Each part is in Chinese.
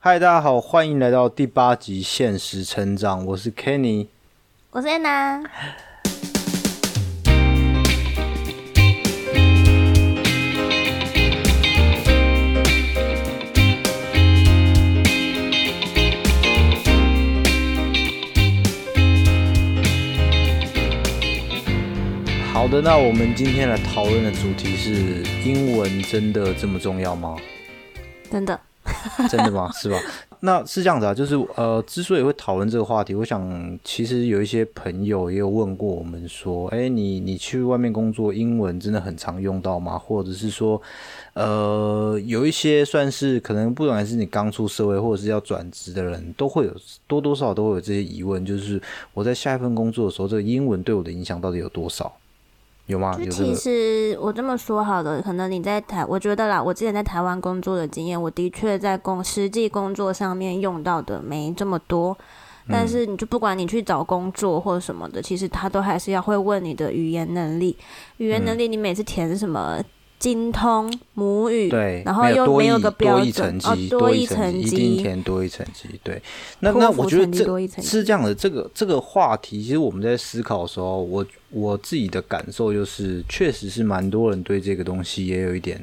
嗨，大家好，欢迎来到第八集《现实成长》，我是 Kenny，我是安娜。好的，那我们今天来讨论的主题是：英文真的这么重要吗？真的。真的吗？是吧？那是这样子啊，就是呃，之所以会讨论这个话题，我想其实有一些朋友也有问过我们说，哎，你你去外面工作，英文真的很常用到吗？或者是说，呃，有一些算是可能不管是你刚出社会或者是要转职的人，都会有多多少少都会有这些疑问，就是我在下一份工作的时候，这个英文对我的影响到底有多少？有吗？就其实我这么说好的，可能你在台，我觉得啦，我之前在台湾工作的经验，我的确在工实际工作上面用到的没这么多。但是你就不管你去找工作或者什么的，其实他都还是要会问你的语言能力。语言能力，你每次填什么？精通母语，对，然后又没有个标准哦，多一层级，一定填多一层级，对。那那我觉得这是这样的，这个这个话题，其实我们在思考的时候，我我自己的感受就是，确实是蛮多人对这个东西也有一点。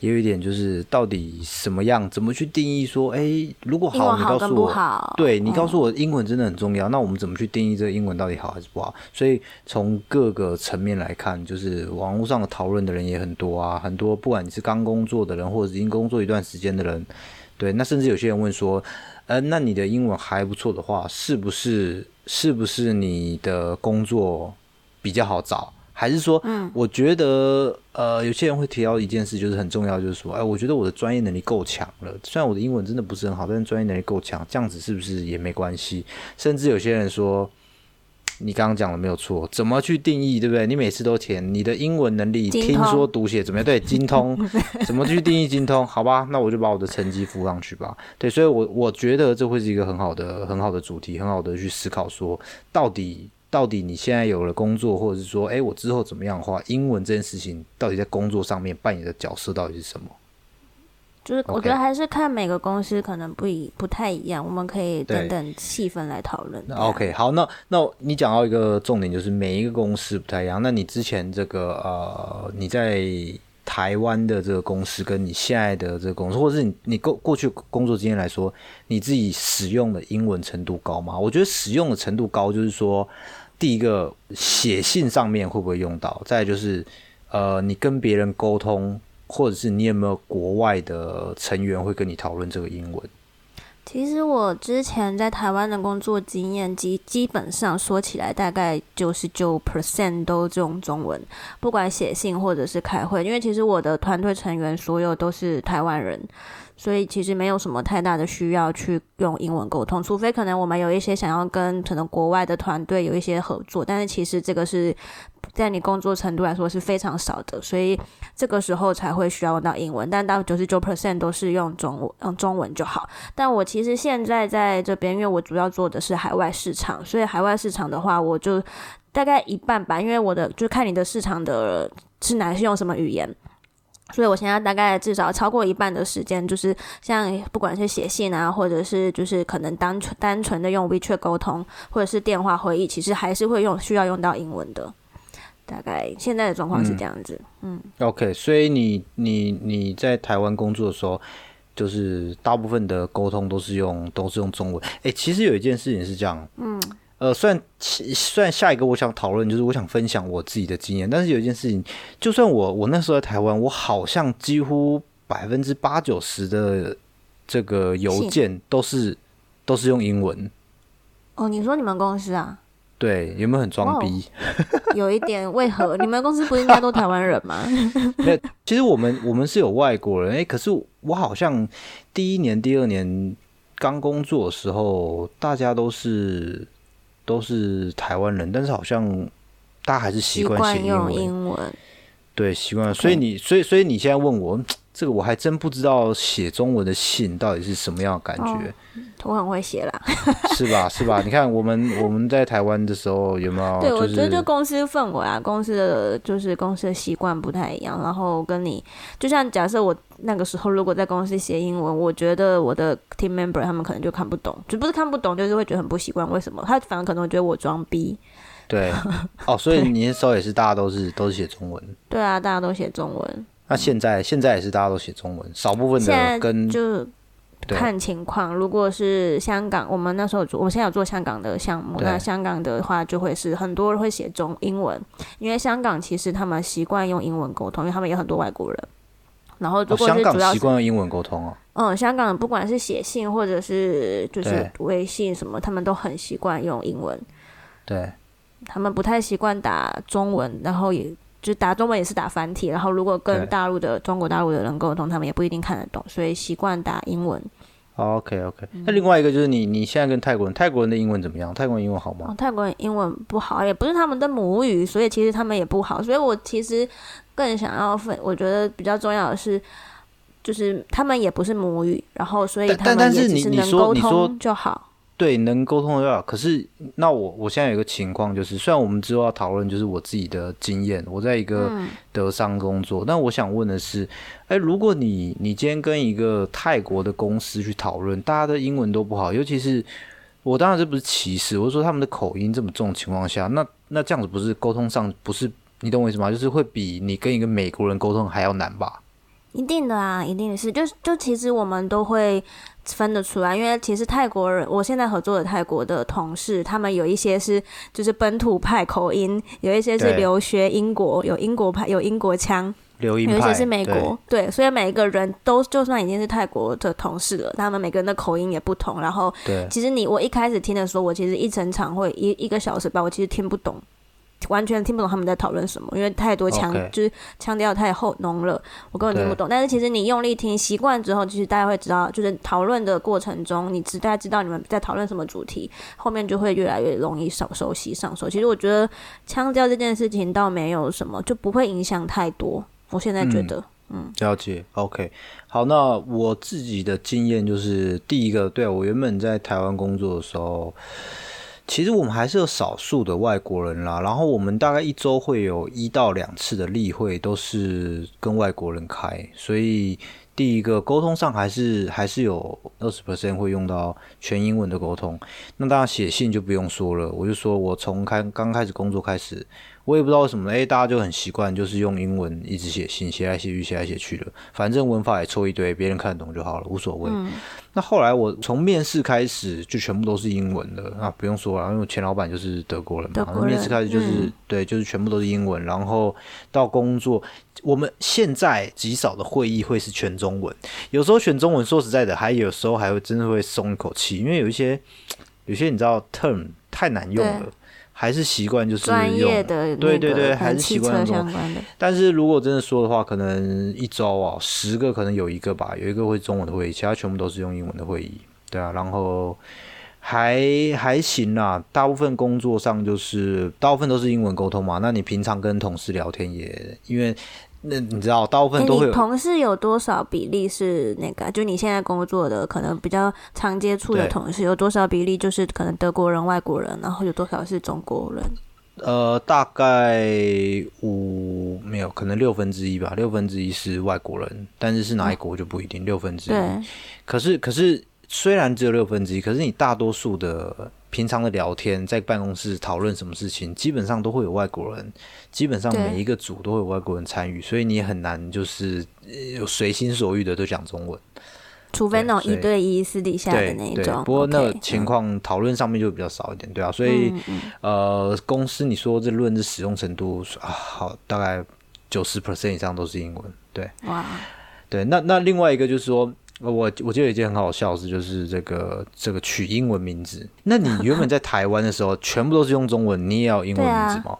也有一点就是，到底什么样，怎么去定义说，哎，如果好，你告诉我，对你告诉我，英文真的很重要。那我们怎么去定义这个英文到底好还是不好？所以从各个层面来看，就是网络上的讨论的人也很多啊，很多不管你是刚工作的人，或者已经工作一段时间的人，对，那甚至有些人问说，呃，那你的英文还不错的话，是不是是不是你的工作比较好找？还是说，嗯，我觉得，呃，有些人会提到一件事，就是很重要，就是说，哎，我觉得我的专业能力够强了，虽然我的英文真的不是很好，但是专业能力够强，这样子是不是也没关系？甚至有些人说，你刚刚讲的没有错，怎么去定义，对不对？你每次都填你的英文能力，听说读写怎么样？对，精通，怎么去定义精通？好吧，那我就把我的成绩附上去吧。对，所以，我我觉得这会是一个很好的、很好的主题，很好的去思考，说到底。到底你现在有了工作，或者是说，哎，我之后怎么样的话，英文这件事情到底在工作上面扮演的角色到底是什么？就是我觉得还是看每个公司可能不一不太一样，我们可以等等气氛来讨论。OK，好，那那你讲到一个重点，就是每一个公司不太一样。那你之前这个呃，你在台湾的这个公司，跟你现在的这个公司，或者是你你过过去工作经验来说，你自己使用的英文程度高吗？我觉得使用的程度高，就是说。第一个写信上面会不会用到？再就是，呃，你跟别人沟通，或者是你有没有国外的成员会跟你讨论这个英文？其实我之前在台湾的工作经验，基基本上说起来，大概九十九 percent 都用中文，不管写信或者是开会，因为其实我的团队成员所有都是台湾人。所以其实没有什么太大的需要去用英文沟通，除非可能我们有一些想要跟可能国外的团队有一些合作，但是其实这个是在你工作程度来说是非常少的，所以这个时候才会需要用到英文。但到九十九 percent 都是用中文，用中文就好。但我其实现在在这边，因为我主要做的是海外市场，所以海外市场的话，我就大概一半吧，因为我的就看你的市场的是哪是用什么语言。所以，我现在大概至少超过一半的时间，就是像不管是写信啊，或者是就是可能单纯单纯的用 WeChat 沟通，或者是电话会议，其实还是会用需要用到英文的。大概现在的状况是这样子。嗯。OK，所以你你你在台湾工作的时候，就是大部分的沟通都是用都是用中文。哎，其实有一件事情是这样。嗯。呃，虽然虽然下一个我想讨论就是我想分享我自己的经验，但是有一件事情，就算我我那时候在台湾，我好像几乎百分之八九十的这个邮件都是都是用英文。哦，你说你们公司啊？对，有没有很装逼？有一点，为何你们公司不应该都台湾人吗？没其实我们我们是有外国人，哎，可是我好像第一年、第二年刚工作的时候，大家都是。都是台湾人，但是好像大家还是习惯写英文。对，习惯了。所以你，所以，所以你现在问我。这个我还真不知道写中文的信到底是什么样的感觉。我很会写啦，是吧？是吧？你看我们我们在台湾的时候有没有？对，我觉得就公司氛围啊，公司的就是公司的习惯不太一样。然后跟你，就像假设我那个时候如果在公司写英文，我觉得我的 team member 他们可能就看不懂，就不是看不懂，就是会觉得很不习惯。为什么？他反而可能会觉得我装逼。对，哦，所以你那时候也是大家都是都是写中文。对啊，大家都写中文。那现在现在也是大家都写中文，少部分的跟就看情况。如果是香港，我们那时候做，我们现在有做香港的项目，那香港的话就会是很多人会写中英文，因为香港其实他们习惯用英文沟通，因为他们有很多外国人。然后如果是主要习惯用英文沟通哦，嗯，香港不管是写信或者是就是微信什么，他们都很习惯用英文。对，他们不太习惯打中文，然后也。就打中文也是打繁体，然后如果跟大陆的中国大陆的人沟通，他们也不一定看得懂，所以习惯打英文。OK OK，那另外一个就是你你现在跟泰国人，泰国人的英文怎么样？泰国人英文好吗？泰国人英文不好，也不是他们的母语，所以其实他们也不好。所以我其实更想要分，我觉得比较重要的是，就是他们也不是母语，然后所以他们也只是能沟通就好。对，能沟通的要。可是，那我我现在有一个情况，就是虽然我们之后要讨论，就是我自己的经验，我在一个德商工作，但我想问的是，哎，如果你你今天跟一个泰国的公司去讨论，大家的英文都不好，尤其是我当然这不是歧视，我是说他们的口音这么重的情况下，那那这样子不是沟通上不是你懂我意思吗？就是会比你跟一个美国人沟通还要难吧？一定的啊，一定的是，就就其实我们都会。分得出来，因为其实泰国人，我现在合作的泰国的同事，他们有一些是就是本土派口音，有一些是留学英国，有英国派，有英国腔，有一些是美国，对，所以每一个人都就算已经是泰国的同事了，他们每个人的口音也不同。然后，其实你我一开始听的时候，我其实一整场会一一个小时吧，我其实听不懂。完全听不懂他们在讨论什么，因为太多腔，就是腔调太厚浓了，我根本听不懂。但是其实你用力听习惯之后，其实大家会知道，就是讨论的过程中，你知大家知道你们在讨论什么主题，后面就会越来越容易熟熟悉上手。其实我觉得腔调这件事情倒没有什么，就不会影响太多。我现在觉得，嗯，了解。OK，好，那我自己的经验就是，第一个，对我原本在台湾工作的时候。其实我们还是有少数的外国人啦，然后我们大概一周会有一到两次的例会，都是跟外国人开，所以第一个沟通上还是还是有二十 percent 会用到全英文的沟通。那大家写信就不用说了，我就说我从开刚开始工作开始。我也不知道为什么，哎，大家就很习惯，就是用英文一直写信，写来写去，写来写去的，反正文法也错一堆，别人看得懂就好了，无所谓。那后来我从面试开始就全部都是英文的，那，不用说了，因为前老板就是德国人嘛，面试开始就是对，就是全部都是英文。然后到工作，我们现在极少的会议会是全中文，有时候选中文，说实在的，还有时候还会真的会松一口气，因为有一些有些你知道 term 太难用了。还是习惯就是用，对对对，还是习惯用。但是如果真的说的话，可能一周啊，十个可能有一个吧，有一个会中文的会议，其他全部都是用英文的会议。对啊，然后还还行啦，大部分工作上就是大部分都是英文沟通嘛。那你平常跟同事聊天也因为。那你知道，大部分都会。同事有多少比例是那个？就你现在工作的可能比较常接触的同事，有多少比例就是可能德国人、外国人，然后有多少是中国人？呃，大概五没有，可能六分之一吧。六分之一是外国人，但是是哪一国就不一定。六分之一，可是可是虽然只有六分之一，可是你大多数的。平常的聊天，在办公室讨论什么事情，基本上都会有外国人，基本上每一个组都会有外国人参与，所以你也很难就是有随心所欲的都讲中文，除非那种一对一私底下的那一种。不过那情况讨论上面就比较少一点，对啊，所以呃，公司你说这论的使用程度啊，好，大概九十 percent 以上都是英文，对，哇，对，那那另外一个就是说。我我记得有一件很好笑的事，就是这个这个取英文名字。那你原本在台湾的时候，全部都是用中文，你也要英文名字吗？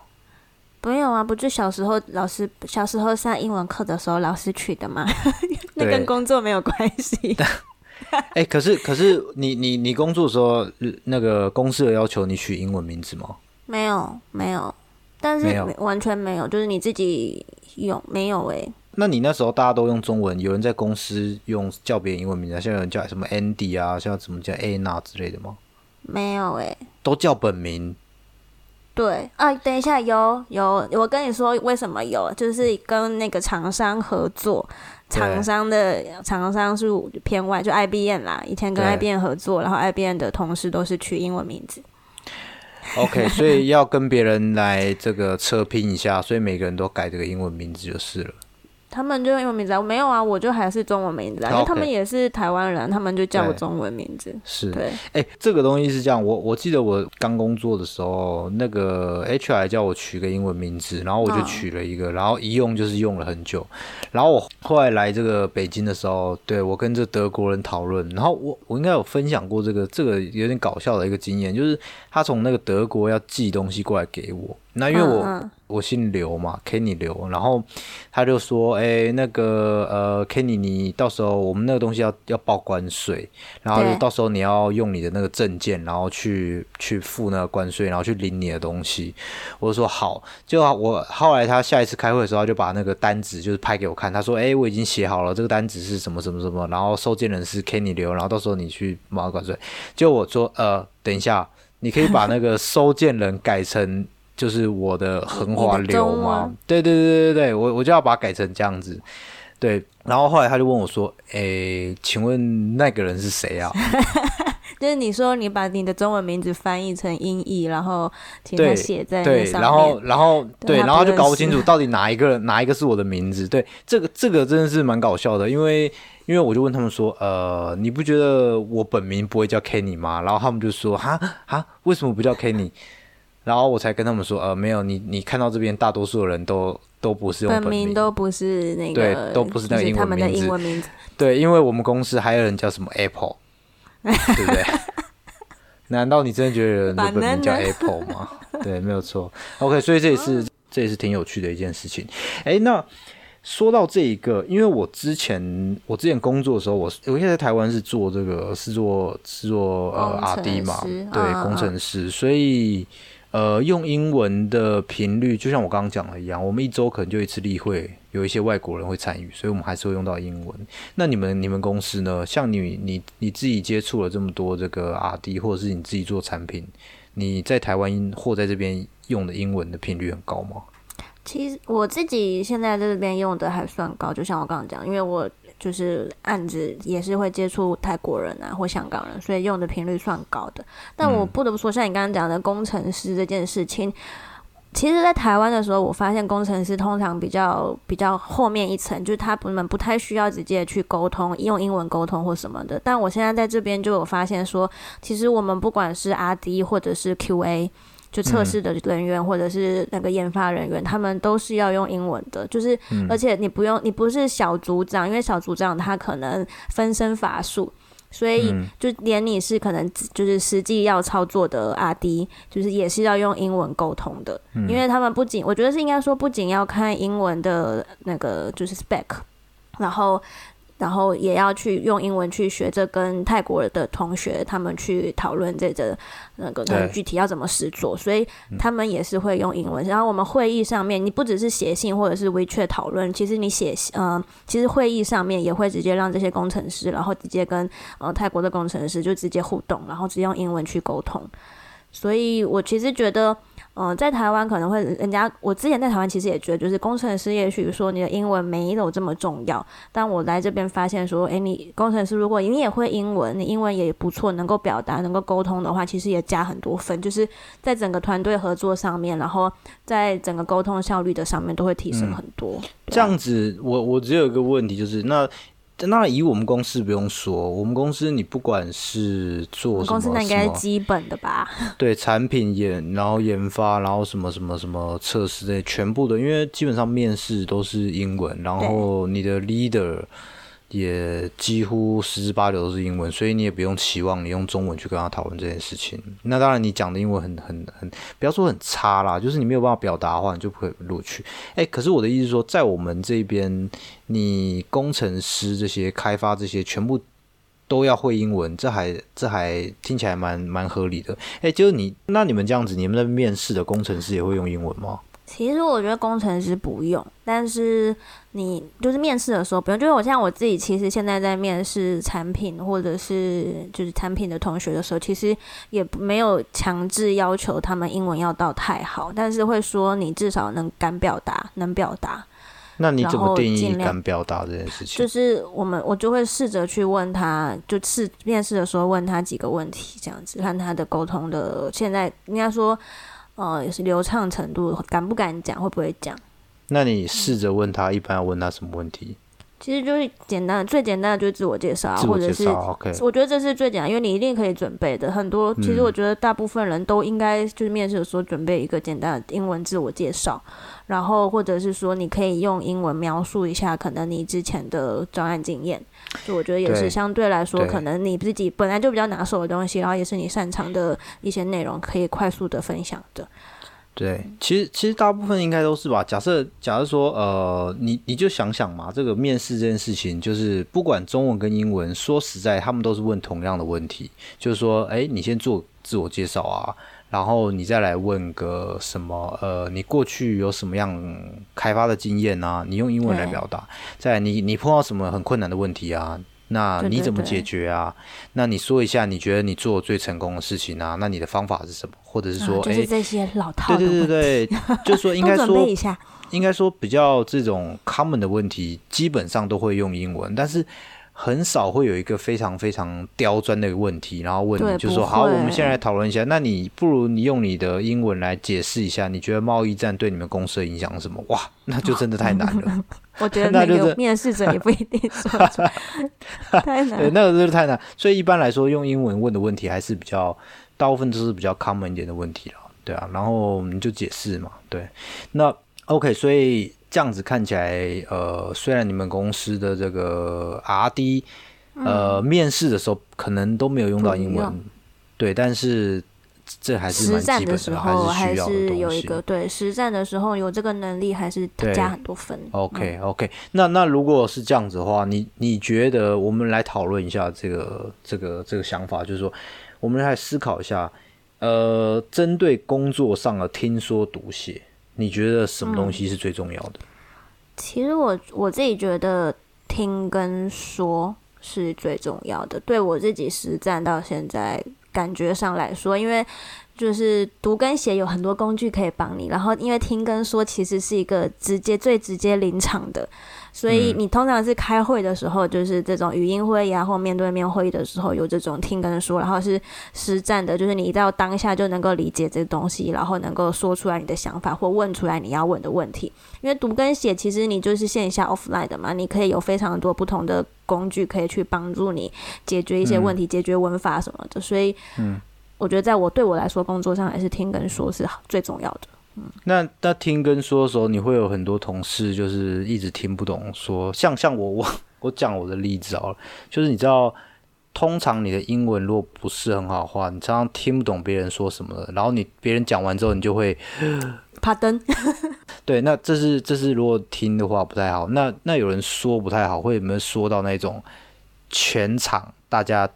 没有啊，不就小时候老师小时候上英文课的时候老师取的吗？那跟工作没有关系。哎，可是可是你你你工作的时候，那个公司有要求你取英文名字吗？没有没有。但是完全没有，就是你自己有没有？哎，那你那时候大家都用中文，有人在公司用叫别人英文名字，像有人叫什么 Andy 啊，像怎么叫 Anna 之类的吗？没有哎，都叫本名。对啊，等一下，有有，我跟你说为什么有，就是跟那个厂商合作，厂商的厂商是偏外，就 IBM 啦，以前跟 IBM 合作，然后 IBM 的同事都是取英文名字。OK，所以要跟别人来这个测评一下，所以每个人都改这个英文名字就是了。他们就用英文名字，啊没有啊，我就还是中文名字啊，因为他们也是台湾人，他们就叫我中文名字。是，对，哎，这个东西是这样，我我记得我刚工作的时候，那个 HR 叫我取个英文名字，然后我就取了一个，然后一用就是用了很久。然后我后来来这个北京的时候，对我跟这德国人讨论，然后我我应该有分享过这个这个有点搞笑的一个经验，就是他从那个德国要寄东西过来给我。那因为我我姓刘嘛，Kenny 刘，然后他就说，哎，那个呃，Kenny，你到时候我们那个东西要要报关税，然后到时候你要用你的那个证件，然后去去付那个关税，然后去领你的东西。我就说好，就我后来他下一次开会的时候，他就把那个单子就是拍给我看，他说，哎，我已经写好了，这个单子是什么什么什么，然后收件人是 Kenny 刘，然后到时候你去报关税。就我说，呃，等一下，你可以把那个收件人改成。就是我的横滑流吗，对对对对对我我就要把它改成这样子，对。然后后来他就问我说：“诶，请问那个人是谁啊？” 就是你说你把你的中文名字翻译成音译，然后请他写在对，然后然后对，然后就搞不清楚 到底哪一个哪一个是我的名字。对，这个这个真的是蛮搞笑的，因为因为我就问他们说：“呃，你不觉得我本名不会叫 Kenny 吗？”然后他们就说：“哈哈，为什么不叫 Kenny？” 然后我才跟他们说，呃，没有，你你看到这边大多数的人都都不是用本名，都不是那个，对，都不是那个英文名字，对，因为我们公司还有人叫什么 Apple，对不对？难道你真的觉得人的本名叫 Apple 吗？对，没有错。OK，所以这也是这也是挺有趣的一件事情。哎，那说到这一个，因为我之前我之前工作的时候，我我现在在台湾是做这个是做是做呃 RD 嘛，对，工程师，所以。呃，用英文的频率，就像我刚刚讲的一样，我们一周可能就一次例会，有一些外国人会参与，所以我们还是会用到英文。那你们你们公司呢？像你你你自己接触了这么多这个 RD，或者是你自己做产品，你在台湾或在这边用的英文的频率很高吗？其实我自己现在在这边用的还算高，就像我刚刚讲，因为我。就是案子也是会接触泰国人啊或香港人，所以用的频率算高的。但我不得不说，像你刚刚讲的工程师这件事情，其实，在台湾的时候，我发现工程师通常比较比较后面一层，就是他不们不太需要直接去沟通，用英文沟通或什么的。但我现在在这边就有发现说，其实我们不管是 RD 或者是 QA。就测试的人员或者是那个研发人员，他们都是要用英文的。就是，而且你不用，你不是小组长，因为小组长他可能分身乏术，所以就连你是可能就是实际要操作的阿 D，就是也是要用英文沟通的。因为他们不仅，我觉得是应该说，不仅要看英文的那个就是 spec，然后。然后也要去用英文去学着跟泰国的同学他们去讨论这个那个具体要怎么实做，所以他们也是会用英文。然后我们会议上面，你不只是写信或者是 WeChat 讨论，其实你写呃，其实会议上面也会直接让这些工程师，然后直接跟呃泰国的工程师就直接互动，然后直接用英文去沟通。所以我其实觉得。嗯，在台湾可能会，人家我之前在台湾其实也觉得，就是工程师也许说你的英文没有这么重要，但我来这边发现说，哎，你工程师如果你也会英文，你英文也不错，能够表达、能够沟通的话，其实也加很多分，就是在整个团队合作上面，然后在整个沟通效率的上面都会提升很多。这样子，我我只有一个问题，就是那。那以我们公司不用说，我们公司你不管是做什么，公司那应该是基本的吧？对，产品研，然后研发，然后什么什么什么测试类，全部的，因为基本上面试都是英文，然后你的 leader。也几乎十之八九都是英文，所以你也不用期望你用中文去跟他讨论这件事情。那当然，你讲的英文很很很，不要说很差啦，就是你没有办法表达的话，你就不会录取。哎，可是我的意思是说，在我们这边，你工程师这些开发这些全部都要会英文，这还这还听起来蛮蛮合理的。哎，就是你那你们这样子，你们的面试的工程师也会用英文吗？其实我觉得工程师不用，但是你就是面试的时候不用。就是我像我自己，其实现在在面试产品或者是就是产品的同学的时候，其实也没有强制要求他们英文要到太好，但是会说你至少能敢表达，能表达。那你怎么定义敢表达这件事情？就是我们我就会试着去问他，就试面试的时候问他几个问题，这样子看他的沟通的现在应该说。哦，也是流畅程度，敢不敢讲，会不会讲？那你试着问他，一般要问他什么问题？其实就是简单的，最简单的就是自我介绍，或者是。我觉得这是最简单，因为你一定可以准备的。很多其实我觉得大部分人都应该就是面试的时候准备一个简单的英文自我介绍。然后，或者是说，你可以用英文描述一下可能你之前的专案经验，就我觉得也是相对来说，可能你自己本来就比较拿手的东西，然后也是你擅长的一些内容，可以快速的分享的。对，其实其实大部分应该都是吧。假设假设说，呃，你你就想想嘛，这个面试这件事情，就是不管中文跟英文，说实在，他们都是问同样的问题，就是说，哎，你先做自我介绍啊。然后你再来问个什么？呃，你过去有什么样开发的经验啊？你用英文来表达。再你你碰到什么很困难的问题啊？那你怎么解决啊？那你说一下你觉得你做最成功的事情啊？那你的方法是什么？或者是说，就是这些老套对对对对，就是说应该说应该说比较这种 common 的问题，基本上都会用英文，但是。很少会有一个非常非常刁钻的一个问题，然后问你，就说好，我们现在来讨论一下。那你不如你用你的英文来解释一下，你觉得贸易战对你们公司的影响是什么？哇，那就真的太难了。我觉得那个面试者也 不一定说出来，太难。对，那个就是太难。所以一般来说，用英文问的问题还是比较，大部分都是比较 common 一点的问题了。对啊，然后你就解释嘛。对，那 OK，所以。这样子看起来，呃，虽然你们公司的这个 R D，呃，面试的时候可能都没有用到英文，对，但是这还是实战的时候还是有一个对实战的时候有这个能力，还是加很多分。OK OK，那那如果是这样子的话，你你觉得我们来讨论一下这个这个这个想法，就是说我们来思考一下，呃，针对工作上的听说读写。你觉得什么东西是最重要的？其实我我自己觉得听跟说是最重要的。对我自己实战到现在感觉上来说，因为就是读跟写有很多工具可以帮你，然后因为听跟说其实是一个直接最直接临场的。所以你通常是开会的时候，就是这种语音会议啊，或面对面会议的时候，有这种听跟说，然后是实战的，就是你一到当下就能够理解这个东西，然后能够说出来你的想法或问出来你要问的问题。因为读跟写其实你就是线下 offline 的嘛，你可以有非常多不同的工具可以去帮助你解决一些问题，解决文法什么的。所以，嗯，我觉得在我对我来说，工作上还是听跟说是最重要的。嗯那那听跟说的时候，你会有很多同事就是一直听不懂说，像像我我我讲我的例子好了，就是你知道，通常你的英文如果不是很好的话，你常常听不懂别人说什么，然后你别人讲完之后，你就会怕灯。对，那这是这是如果听的话不太好。那那有人说不太好，会有没有说到那种全场大家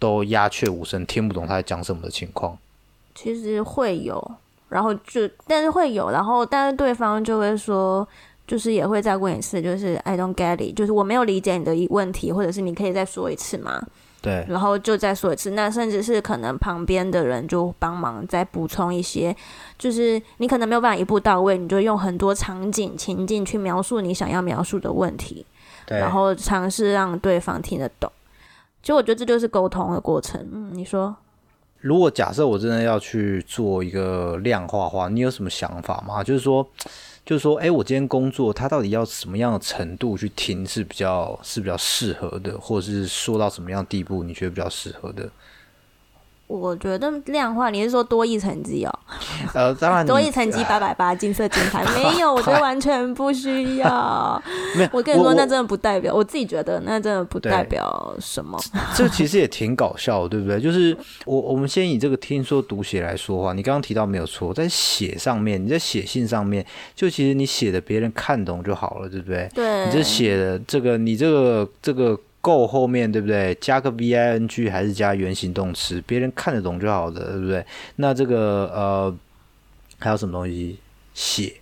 都鸦雀无声，听不懂他在讲什么的情况？其实会有。然后就，但是会有，然后但是对方就会说，就是也会再问一次，就是 I don't get it，就是我没有理解你的问题，或者是你可以再说一次吗？对，然后就再说一次，那甚至是可能旁边的人就帮忙再补充一些，就是你可能没有办法一步到位，你就用很多场景情境去描述你想要描述的问题，然后尝试让对方听得懂。其实我觉得这就是沟通的过程。嗯，你说。如果假设我真的要去做一个量化话，你有什么想法吗？就是说，就是说，哎，我今天工作，他到底要什么样的程度去听是比较是比较适合的，或者是说到什么样地步，你觉得比较适合的？我觉得量化，你是说多一成绩哦？呃，当然，多一成绩八百八，金色金牌没有，我觉得完全不需要。没有，我跟你说，那真的不代表，我自己觉得那真的不代表什么。这其实也挺搞笑，对不对？就是我我们先以这个听说读写来说话，你刚刚提到没有错，在写上面，你在写信上面，就其实你写的别人看懂就好了，对不对？对，你这写的这个，你这个这个。够后面对不对？加个 v i n g 还是加原形动词，别人看得懂就好的，对不对？那这个呃，还有什么东西？写、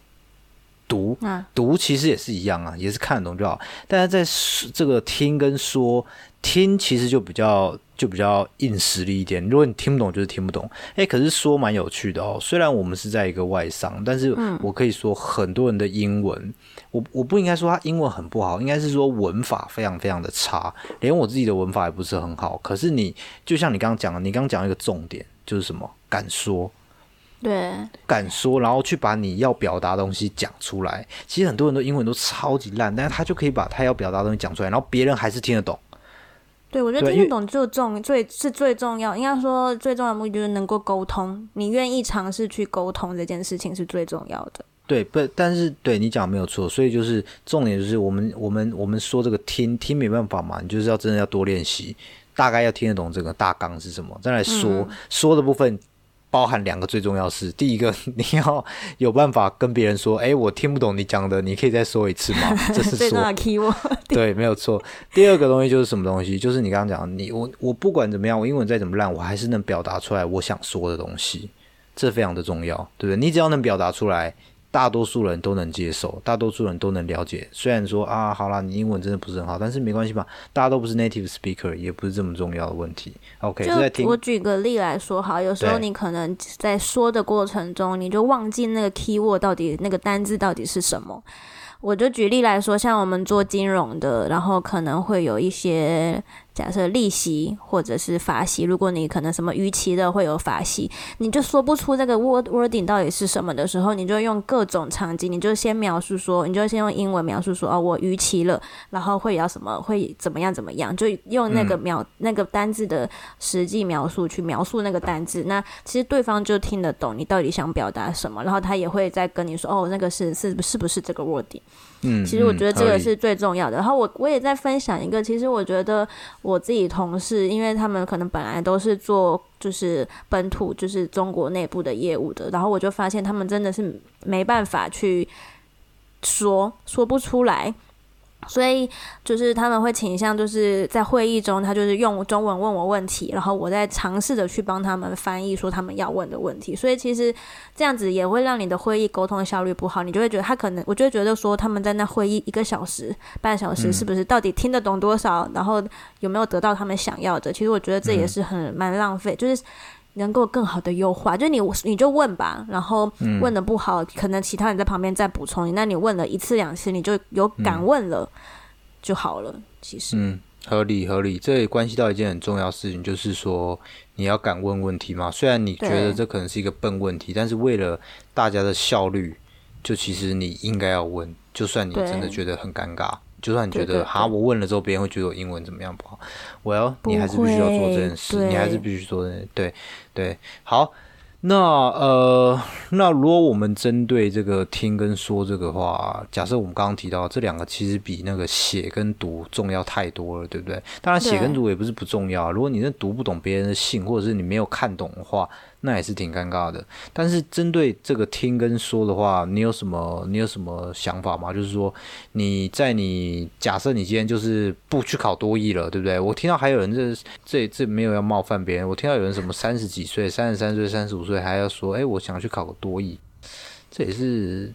读啊、读其实也是一样啊，也是看得懂就好。但是在这个听跟说，听其实就比较就比较硬实力一点。如果你听不懂，就是听不懂。哎，可是说蛮有趣的哦。虽然我们是在一个外商，但是我可以说很多人的英文。我我不应该说他英文很不好，应该是说文法非常非常的差，连我自己的文法也不是很好。可是你就像你刚刚讲的，你刚刚讲一个重点就是什么？敢说，对，敢说，然后去把你要表达的东西讲出来。其实很多人都英文都超级烂，但是他就可以把他要表达的东西讲出来，然后别人还是听得懂。对，我觉得听得懂就重最是最重要，应该说最重要的目的就是能够沟通，你愿意尝试去沟通这件事情是最重要的。对，不，但是对你讲没有错，所以就是重点就是我们我们我们说这个听听没办法嘛，你就是要真的要多练习，大概要听得懂这个大纲是什么，再来说说的部分包含两个最重要是，第一个 你要有办法跟别人说，哎，我听不懂你讲的，你可以再说一次吗？这是说 对，没有错。第二个东西就是什么东西？就是你刚刚讲，你我我不管怎么样，我英文再怎么烂，我还是能表达出来我想说的东西，这非常的重要，对不对？你只要能表达出来。大多数人都能接受，大多数人都能了解。虽然说啊，好啦，你英文真的不是很好，但是没关系吧？大家都不是 native speaker，也不是这么重要的问题。OK，就我举个例来说，好，有时候你可能在说的过程中，你就忘记那个 key word 到底那个单字到底是什么。我就举例来说，像我们做金融的，然后可能会有一些。假设利息或者是法息，如果你可能什么逾期的会有法息，你就说不出这个 word wording 到底是什么的时候，你就用各种场景，你就先描述说，你就先用英文描述说，哦，我逾期了，然后会要什么，会怎么样怎么样，就用那个描那个单字的实际描述去描述那个单字，那其实对方就听得懂你到底想表达什么，然后他也会再跟你说，哦，那个是是是不是这个 wording？嗯，其实我觉得这个是最重要的。然后我我也在分享一个，其实我觉得我自己同事，因为他们可能本来都是做就是本土就是中国内部的业务的，然后我就发现他们真的是没办法去说说不出来。所以就是他们会倾向就是在会议中，他就是用中文问我问题，然后我在尝试着去帮他们翻译说他们要问的问题。所以其实这样子也会让你的会议沟通的效率不好，你就会觉得他可能，我就会觉得说他们在那会议一个小时、半小时，是不是到底听得懂多少，然后有没有得到他们想要的？其实我觉得这也是很蛮浪费，就是。能够更好的优化，就你你就问吧，然后问的不好，可能其他人在旁边再补充你。那你问了一次两次，你就有敢问了就好了。其实，嗯，合理合理，这也关系到一件很重要事情，就是说你要敢问问题嘛。虽然你觉得这可能是一个笨问题，但是为了大家的效率，就其实你应该要问，就算你真的觉得很尴尬。就算你觉得哈，我问了之后，别人会觉得我英文怎么样不好，我要你还是必须要做这件事，你还是必须做这件事，对对，好。那呃，那如果我们针对这个听跟说这个话，假设我们刚刚提到这两个其实比那个写跟读重要太多了，对不对？当然写跟读也不是不重要，如果你是读不懂别人的信，或者是你没有看懂的话。那也是挺尴尬的，但是针对这个听跟说的话，你有什么你有什么想法吗？就是说你在你假设你今天就是不去考多艺了，对不对？我听到还有人这这这没有要冒犯别人，我听到有人什么三十几岁、三十三岁、三十五岁还要说，哎，我想去考个多艺，这也是。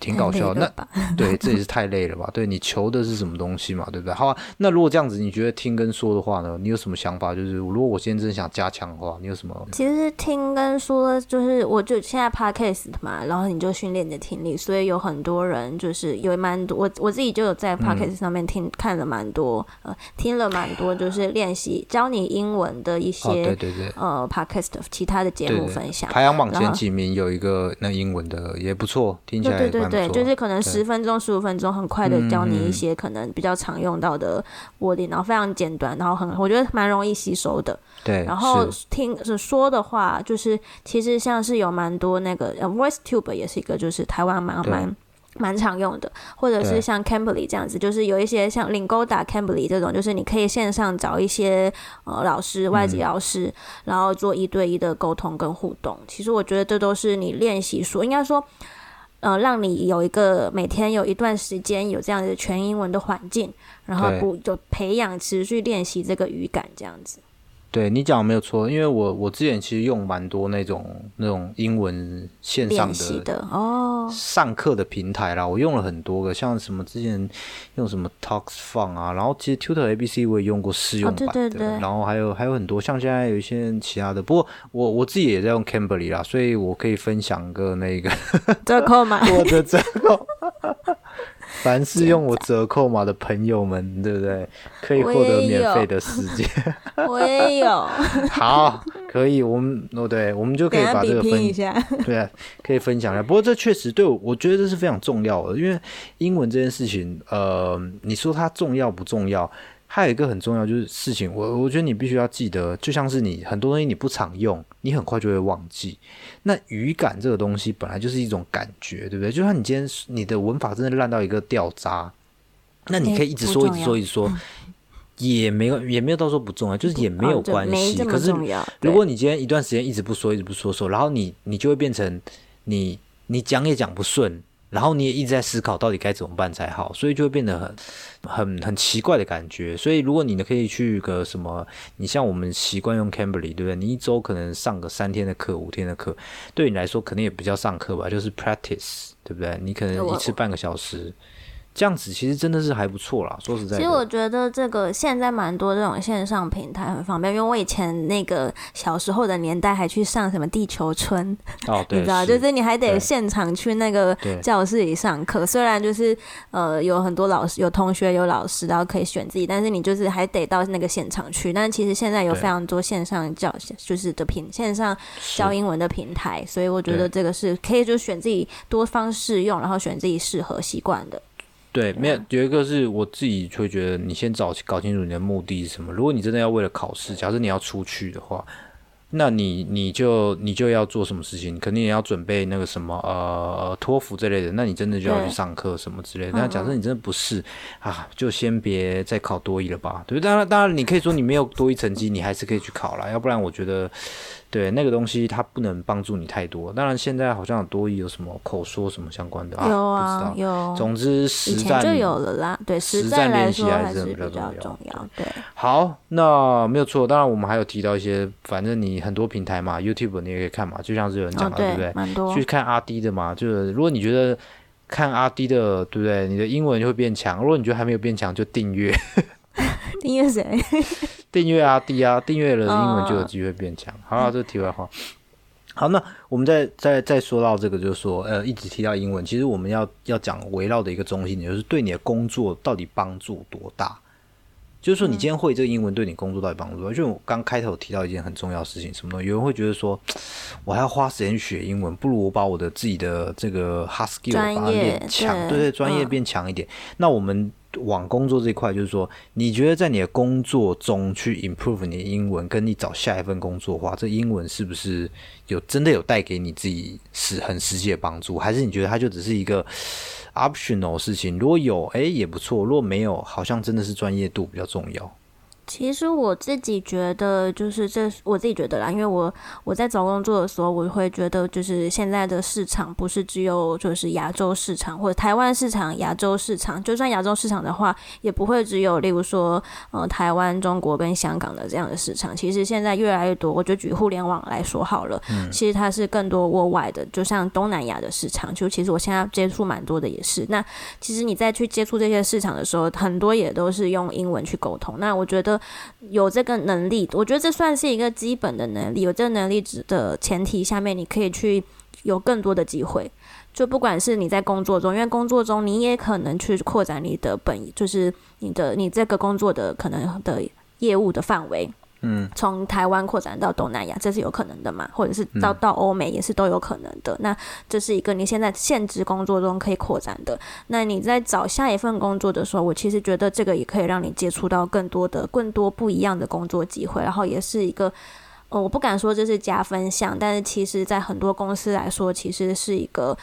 挺搞笑，那 对，这也是太累了吧？对你求的是什么东西嘛？对不对？好啊，那如果这样子，你觉得听跟说的话呢？你有什么想法？就是如果我现在真的想加强的话，你有什么？其实听跟说，就是我就现在 podcast 嘛，然后你就训练你的听力，所以有很多人就是有蛮多，我我自己就有在 podcast 上面听看了蛮多，呃，听了蛮多，就是练习教你英文的一些，对对对，呃，podcast 其他的节目分享，排行榜前几名有一个那英文的也不错，听起来对对对，就是可能十分钟、十五分钟，很快的教你一些可能比较常用到的 wording，然后非常简短，然后很我觉得蛮容易吸收的。对，然后听是说的话，就是其实像是有蛮多那个 VoiceTube 也是一个，就是台湾蛮蛮蛮常用的，或者是像 Cambly 这样子，就是有一些像领勾打 Cambly 这种，就是你可以线上找一些呃老师、外籍老师，然后做一对一的沟通跟互动。其实我觉得这都是你练习说，应该说。呃，让你有一个每天有一段时间有这样的全英文的环境，然后不就培养持续练习这个语感这样子。对你讲的没有错，因为我我之前其实用蛮多那种那种英文线上的哦。上课的平台啦，我用了很多个，像什么之前用什么 Talks Fun 啊，然后其实 Tutor ABC 我也用过试用版的，然后还有还有很多，像现在有一些其他的，不过我我自己也在用 Cambly 啦，所以我可以分享个那个折扣码，我的折扣。凡是用我折扣码的朋友们，对不对？可以获得免费的时间。我也有。好，可以，我们哦，对，我们就可以把这个分一下。对啊，可以分享一下。不过这确实对我，我觉得这是非常重要的，因为英文这件事情，呃，你说它重要不重要？还有一个很重要就是事情，我我觉得你必须要记得，就像是你很多东西你不常用，你很快就会忘记。那语感这个东西本来就是一种感觉，对不对？就像你今天你的文法真的烂到一个掉渣，那你可以一直说一直说一直说，也没有也没有到说不重要，就是也没有关系。可是如果你今天一段时间一直不说一直不说说，然后你你就会变成你你讲也讲不顺。然后你也一直在思考到底该怎么办才好，所以就会变得很很很奇怪的感觉。所以如果你呢可以去个什么，你像我们习惯用 Cambly，对不对？你一周可能上个三天的课、五天的课，对你来说可能也不叫上课吧，就是 practice，对不对？你可能一次半个小时。这样子其实真的是还不错啦，说实在。其实我觉得这个现在蛮多这种线上平台很方便，因为我以前那个小时候的年代还去上什么地球村，哦，你知道，就是你还得现场去那个教室里上课。虽然就是呃有很多老师、有同学、有老师，然后可以选自己，但是你就是还得到那个现场去。但其实现在有非常多线上教就是的平线上教英文的平台，所以我觉得这个是可以就选自己多方适用，然后选自己适合习惯的。对，没有有一个是我自己会觉得，你先找搞清楚你的目的是什么。如果你真的要为了考试，假设你要出去的话，那你你就你就要做什么事情？肯定也要准备那个什么呃托福之类的。那你真的就要去上课什么之类的。那假设你真的不是啊，就先别再考多一了吧，对不对？当然当然，你可以说你没有多一成绩，你还是可以去考啦。要不然我觉得。对那个东西，它不能帮助你太多。当然，现在好像有多有什么口说什么相关的啊？有啊，有。总之，实战就有了啦。对，实战练习还是比较重要。对。好，那没有错。当然，我们还有提到一些，反正你很多平台嘛，YouTube 你也可以看嘛。就像是有人讲的，对不对？蛮多。去看阿 D 的嘛，就是如果你觉得看阿 D 的，对不对？你的英文就会变强。如果你觉得还没有变强，就订阅。订阅谁？订阅阿 D 啊！订阅了，英文就有机会变强。好了，这题外话。好，那我们再再再说到这个，就是说，呃，一直提到英文，其实我们要要讲围绕的一个中心点，就是对你的工作到底帮助多大。就是说，你今天会这个英文，对你工作到底帮助多大？就我刚开头提到一件很重要的事情，什么东西？有人会觉得说，我还要花时间学英文，不如我把我的自己的这个 hard skill 把它变强，对对，专业变强一点。那我们。往工作这一块，就是说，你觉得在你的工作中去 improve 你的英文，跟你找下一份工作的话，这英文是不是有真的有带给你自己是很实际的帮助？还是你觉得它就只是一个 optional 事情？如果有，哎，也不错；如果没有，好像真的是专业度比较重要。其实我自己觉得，就是这我自己觉得啦，因为我我在找工作的时候，我会觉得，就是现在的市场不是只有就是亚洲市场或者台湾市场、亚洲市场，就算亚洲市场的话，也不会只有例如说呃台湾、中国跟香港的这样的市场。其实现在越来越多，我就举互联网来说好了，其实它是更多国外的，就像东南亚的市场，就其实我现在接触蛮多的也是。那其实你在去接触这些市场的时候，很多也都是用英文去沟通。那我觉得。有这个能力，我觉得这算是一个基本的能力。有这个能力的前提下面，你可以去有更多的机会。就不管是你在工作中，因为工作中你也可能去扩展你的本，就是你的你这个工作的可能的业务的范围。嗯，从台湾扩展到东南亚，这是有可能的嘛？或者是到到欧美也是都有可能的。那这是一个你现在现职工作中可以扩展的。那你在找下一份工作的时候，我其实觉得这个也可以让你接触到更多的、更多不一样的工作机会，然后也是一个，呃，我不敢说这是加分项，但是其实在很多公司来说，其实是一个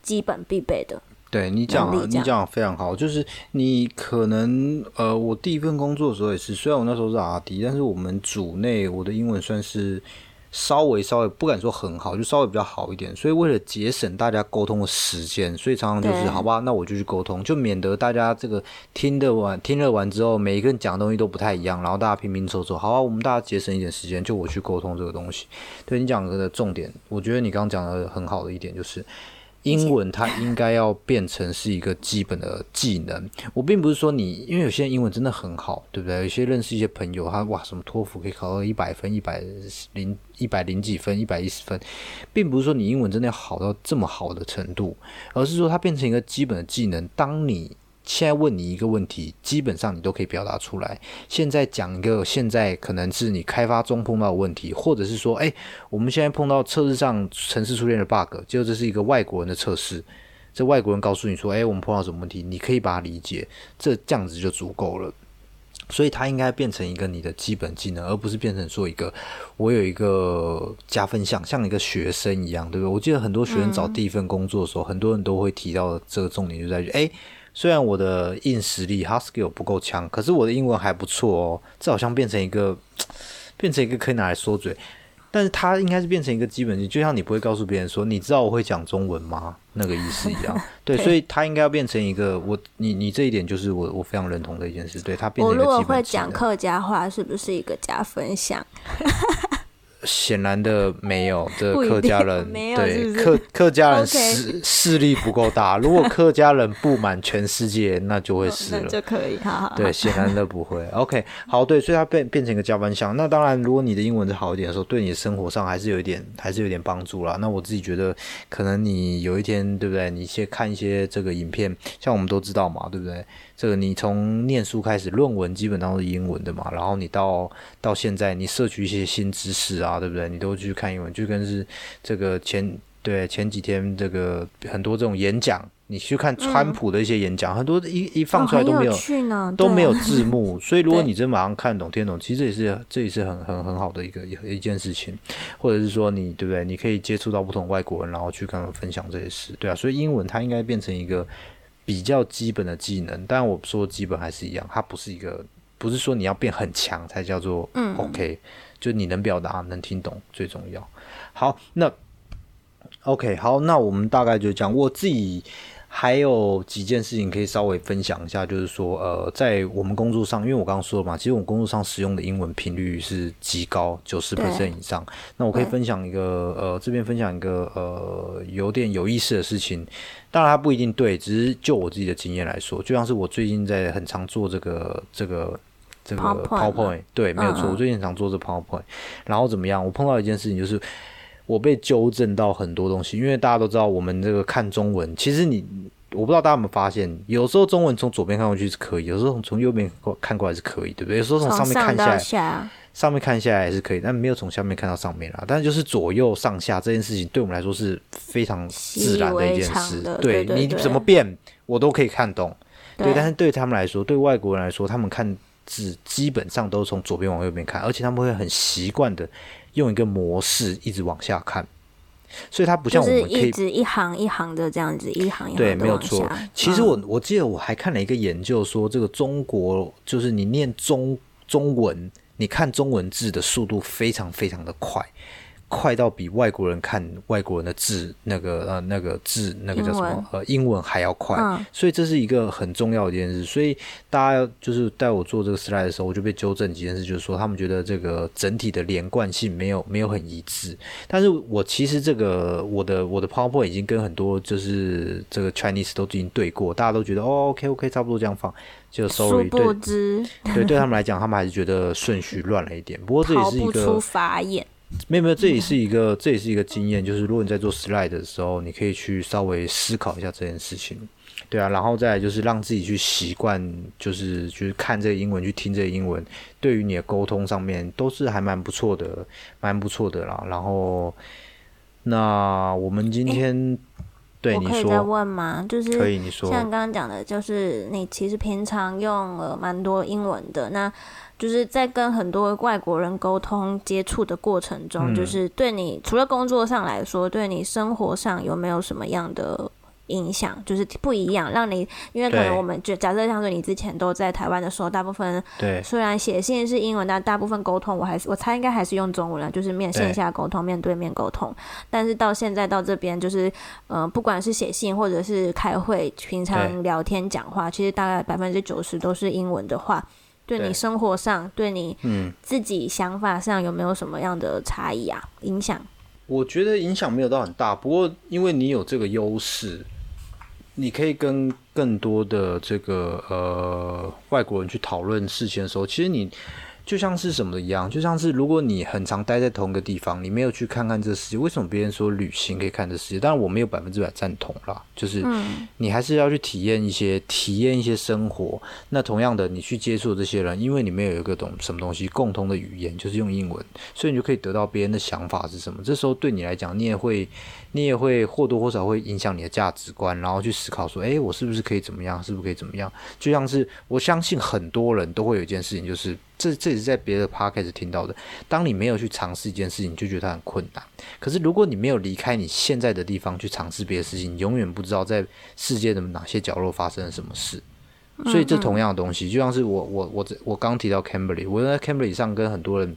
基本必备的。对你讲，你讲非常好，就是你可能呃，我第一份工作的时候也是，虽然我那时候是阿迪，但是我们组内我的英文算是稍微稍微不敢说很好，就稍微比较好一点。所以为了节省大家沟通的时间，所以常常就是好吧，那我就去沟通，就免得大家这个听得完听了完之后，每一个人讲的东西都不太一样，然后大家拼拼凑凑。好啊，我们大家节省一点时间，就我去沟通这个东西。对你讲的重点，我觉得你刚刚讲的很好的一点就是。英文它应该要变成是一个基本的技能。我并不是说你，因为有些人英文真的很好，对不对？有些认识一些朋友，他哇，什么托福可以考到一百分、一百零、一百零几分、一百一十分，并不是说你英文真的要好到这么好的程度，而是说它变成一个基本的技能。当你现在问你一个问题，基本上你都可以表达出来。现在讲一个，现在可能是你开发中碰到的问题，或者是说，哎，我们现在碰到测试上城市出现的 bug，就这是一个外国人的测试，这外国人告诉你说，哎，我们碰到什么问题，你可以把它理解，这这样子就足够了。所以它应该变成一个你的基本技能，而不是变成说一个我有一个加分项，像一个学生一样，对不对？我记得很多学生找第一份工作的时候，很多人都会提到这个重点就在于，哎。虽然我的硬实力 hard skill 不够强，可是我的英文还不错哦。这好像变成一个，变成一个可以拿来说嘴，但是它应该是变成一个基本就像你不会告诉别人说，你知道我会讲中文吗？那个意思一样。对，所以它应该要变成一个，我你你这一点就是我我非常认同的一件事。对它变成一个基本我如果会讲客家话，是不是一个加分项？显然的没有，这客家人 对客客家人 势势力不够大。如果客家人布满全世界，那就会死了。就可以，哈。对，显然的不会。OK，好，对，所以它变变成一个加班项。那当然，如果你的英文是好一点的时候，对你的生活上还是有一点，还是有点帮助啦。那我自己觉得，可能你有一天，对不对？你先看一些这个影片，像我们都知道嘛，对不对？这个你从念书开始，论文基本上是英文的嘛，然后你到到现在，你摄取一些新知识啊，对不对？你都去看英文，就跟是这个前对前几天这个很多这种演讲，你去看川普的一些演讲，很多一一放出来都没有都没有字幕，所以如果你真马上看懂听懂，其实这也是这也是很很很好的一个一件事情，或者是说你对不对？你可以接触到不同外国人，然后去跟他们分享这些事，对啊，所以英文它应该变成一个。比较基本的技能，但我说基本还是一样，它不是一个，不是说你要变很强才叫做 OK，就你能表达、能听懂最重要。好，那 OK，好，那我们大概就讲我自己。还有几件事情可以稍微分享一下，就是说，呃，在我们工作上，因为我刚刚说了嘛，其实我们工作上使用的英文频率是极高，九十 percent 以上。那我可以分享一个，呃，这边分享一个，呃，有点有意思的事情。当然它不一定对，只是就我自己的经验来说，就像是我最近在很常做这个这个这个 PowerPoint，对，没有错，我最近常做这 PowerPoint。然后怎么样？我碰到一件事情就是。我被纠正到很多东西，因为大家都知道我们这个看中文，其实你我不知道大家有没有发现，有时候中文从左边看过去是可以，有时候从右边看过来是可以，对不对？有时候从上面看下来，上面看下来也是可以，但没有从下面看到上面啦。但是就是左右上下这件事情，对我们来说是非常自然的一件事。对你怎么变，我都可以看懂。对，但是对他们来说，对外国人来说，他们看字基本上都是从左边往右边看，而且他们会很习惯的。用一个模式一直往下看，所以它不像我们可以一直一行一行的这样子一行一行对，没有错。其实我我记得我还看了一个研究，说这个中国就是你念中中文，你看中文字的速度非常非常的快。快到比外国人看外国人的字那个呃那个字那个叫什么呃英文还要快，所以这是一个很重要的一件事。所以大家就是带我做这个 slide 的时候，我就被纠正几件事，就是说他们觉得这个整体的连贯性没有没有很一致。但是我其实这个我的我的 PowerPoint 已经跟很多就是这个 Chinese 都已经对过，大家都觉得哦 OK OK 差不多这样放，就 Sorry 对对对他们来讲，他们还是觉得顺序乱了一点。不过这也是一个法眼。没有没有，这也是一个这也是一个经验，就是如果你在做 slide 的时候，你可以去稍微思考一下这件事情，对啊，然后再就是让自己去习惯，就是就是看这个英文，去听这个英文，对于你的沟通上面都是还蛮不错的，蛮不错的啦。然后，那我们今天对你说再问吗？就是可以你说，像刚刚讲的，就是你其实平常用了蛮多英文的那。就是在跟很多外国人沟通接触的过程中，就是对你除了工作上来说，对你生活上有没有什么样的影响就是不一样，让你因为可能我们就假设像说你之前都在台湾的时候，大部分对。虽然写信是英文，但大部分沟通我还是我猜应该还是用中文了，就是面线下沟通、面对面沟通。但是到现在到这边，就是嗯，不管是写信或者是开会、平常聊天讲话，其实大概百分之九十都是英文的话，对你生活上、对你嗯自己想法上有没有什么样的差异啊？影响？我觉得影响没有到很大，不过因为你有这个优势。你可以跟更多的这个呃外国人去讨论事情的时候，其实你。就像是什么一样，就像是如果你很常待在同一个地方，你没有去看看这个世界，为什么别人说旅行可以看这世界？当然我没有百分之百赞同啦，就是你还是要去体验一些体验一些生活。那同样的，你去接触这些人，因为你没有一个懂什么东西共通的语言，就是用英文，所以你就可以得到别人的想法是什么。这时候对你来讲，你也会你也会或多或少会影响你的价值观，然后去思考说，哎，我是不是可以怎么样？是不是可以怎么样？就像是我相信很多人都会有一件事情，就是。这这也是在别的 podcast 听到的。当你没有去尝试一件事情，你就觉得它很困难。可是如果你没有离开你现在的地方去尝试别的事情，你永远不知道在世界的哪些角落发生了什么事。所以这同样的东西，就像是我我我我刚提到 Cambly，我在 Cambly 上跟很多人。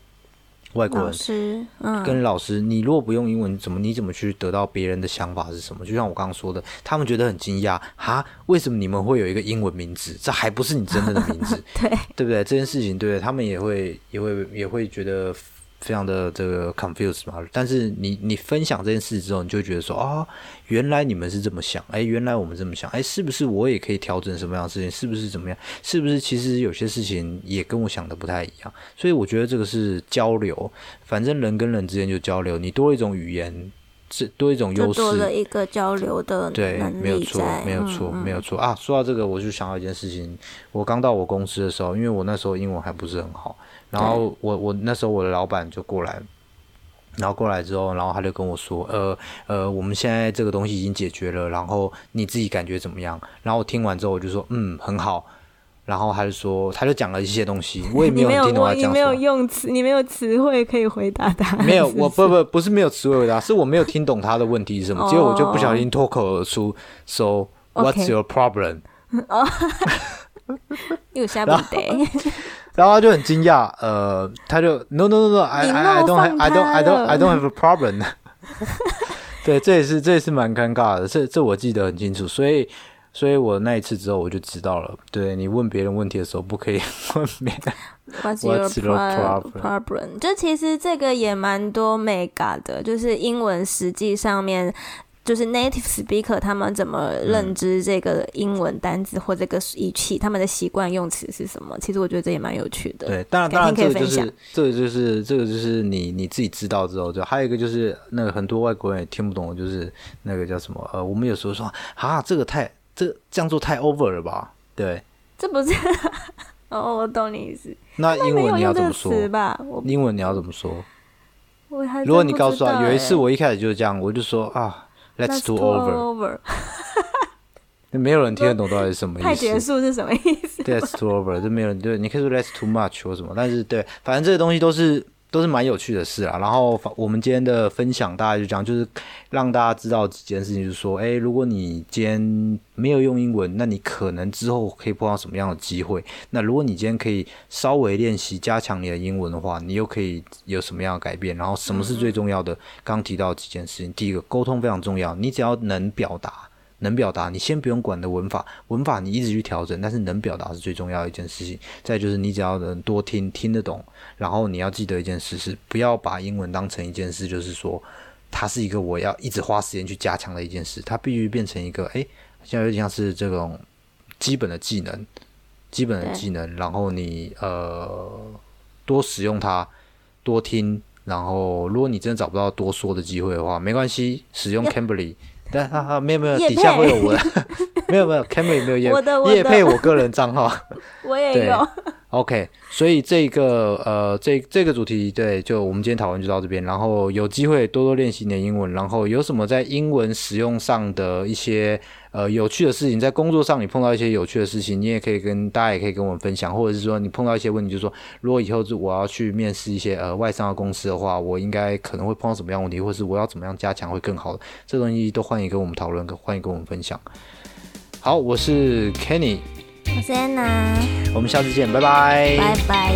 外国人跟老师，你如果不用英文，怎么你怎么去得到别人的想法是什么？就像我刚刚说的，他们觉得很惊讶，哈，为什么你们会有一个英文名字？这还不是你真正的名字，对对不对？这件事情，对他们也会也会也会觉得。非常的这个 confused 嘛，但是你你分享这件事之后，你就觉得说啊，原来你们是这么想，哎，原来我们这么想，哎，是不是我也可以调整什么样的事情？是不是怎么样？是不是其实有些事情也跟我想的不太一样？所以我觉得这个是交流，反正人跟人之间就交流，你多一种语言，是多一种优势，多了一个交流的对，没有错，没有错，没有错啊！说到这个，我就想到一件事情，我刚到我公司的时候，因为我那时候英文还不是很好。然后我我那时候我的老板就过来，然后过来之后，然后他就跟我说，呃呃，我们现在这个东西已经解决了，然后你自己感觉怎么样？然后我听完之后我就说，嗯，很好。然后他就说，他就讲了一些东西，我也没有听懂他讲什么。你没有用词，你没有词汇可以回答他。没有，我不不不是没有词汇回答，是我没有听懂他的问题是什么，结果我就不小心脱口而出，So what's your problem？哦，又下不得。然后他就很惊讶，呃，他就 no no no no，I I don't I don't I don't I don't have a problem。对，这也是这也是蛮尴尬的，这这我记得很清楚，所以所以我那一次之后我就知道了，对你问别人问题的时候不可以 问别人。What's your problem？就其实这个也蛮多 mega 的，就是英文实际上面。就是 native speaker 他们怎么认知这个英文单词或这个语气，他们的习惯用词是什么？其实我觉得这也蛮有趣的。对，当然当然这个就是这个就是这个就是你你自己知道之后，就还有一个就是那个很多外国人也听不懂，就是那个叫什么呃，我们有时候说啊，这个太这这样做太 over 了吧？对，这不是 哦，我懂你意思。那英文你要怎么说？英文你要怎么说？如果你告诉他，有一次我一开始就是这样，我就说啊。Let's do over，没有人听得懂到底是什么意思。太结束是什么意思？Let's do over，这没有人对。你可以说 Let's too much 或什么，但是对，反正这些东西都是都是蛮有趣的事啊。然后我们今天的分享，大概就讲，就是让大家知道几件事情，就是说，哎，如果你今天没有用英文，那你可能之后可以碰到什么样的机会？那如果你今天可以稍微练习加强你的英文的话，你又可以有什么样的改变？然后什么是最重要的？刚提到几件事情，第一个沟通非常重要，你只要能表达，能表达，你先不用管的文法，文法你一直去调整，但是能表达是最重要的一件事情。再就是你只要能多听，听得懂，然后你要记得一件事是，不要把英文当成一件事，就是说它是一个我要一直花时间去加强的一件事，它必须变成一个诶。像有点像是这种基本的技能，基本的技能，然后你呃多使用它，多听，然后如果你真的找不到多说的机会的话，没关系，使用 Cambly，但哈哈没有没有，底下会有我的，没有没有 Cambly 没有叶叶配我个人账号，我也有，OK，所以这个呃，这这个主题对，就我们今天讨论就到这边。然后有机会多多练习你的英文。然后有什么在英文使用上的一些呃有趣的事情，在工作上你碰到一些有趣的事情，你也可以跟大家也可以跟我们分享。或者是说你碰到一些问题，就是说如果以后是我要去面试一些呃外商的公司的话，我应该可能会碰到什么样问题，或是我要怎么样加强会更好，这东西都欢迎跟我们讨论，欢迎跟我们分享。好，我是 Kenny。我是安娜，我们下次见，拜拜，拜拜。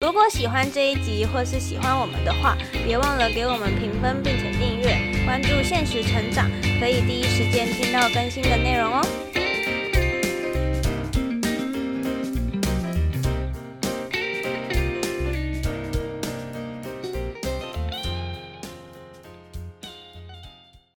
如果喜欢这一集，或是喜欢我们的话，别忘了给我们评分，并且订阅、关注现实成长，可以第一时间听到更新的内容哦。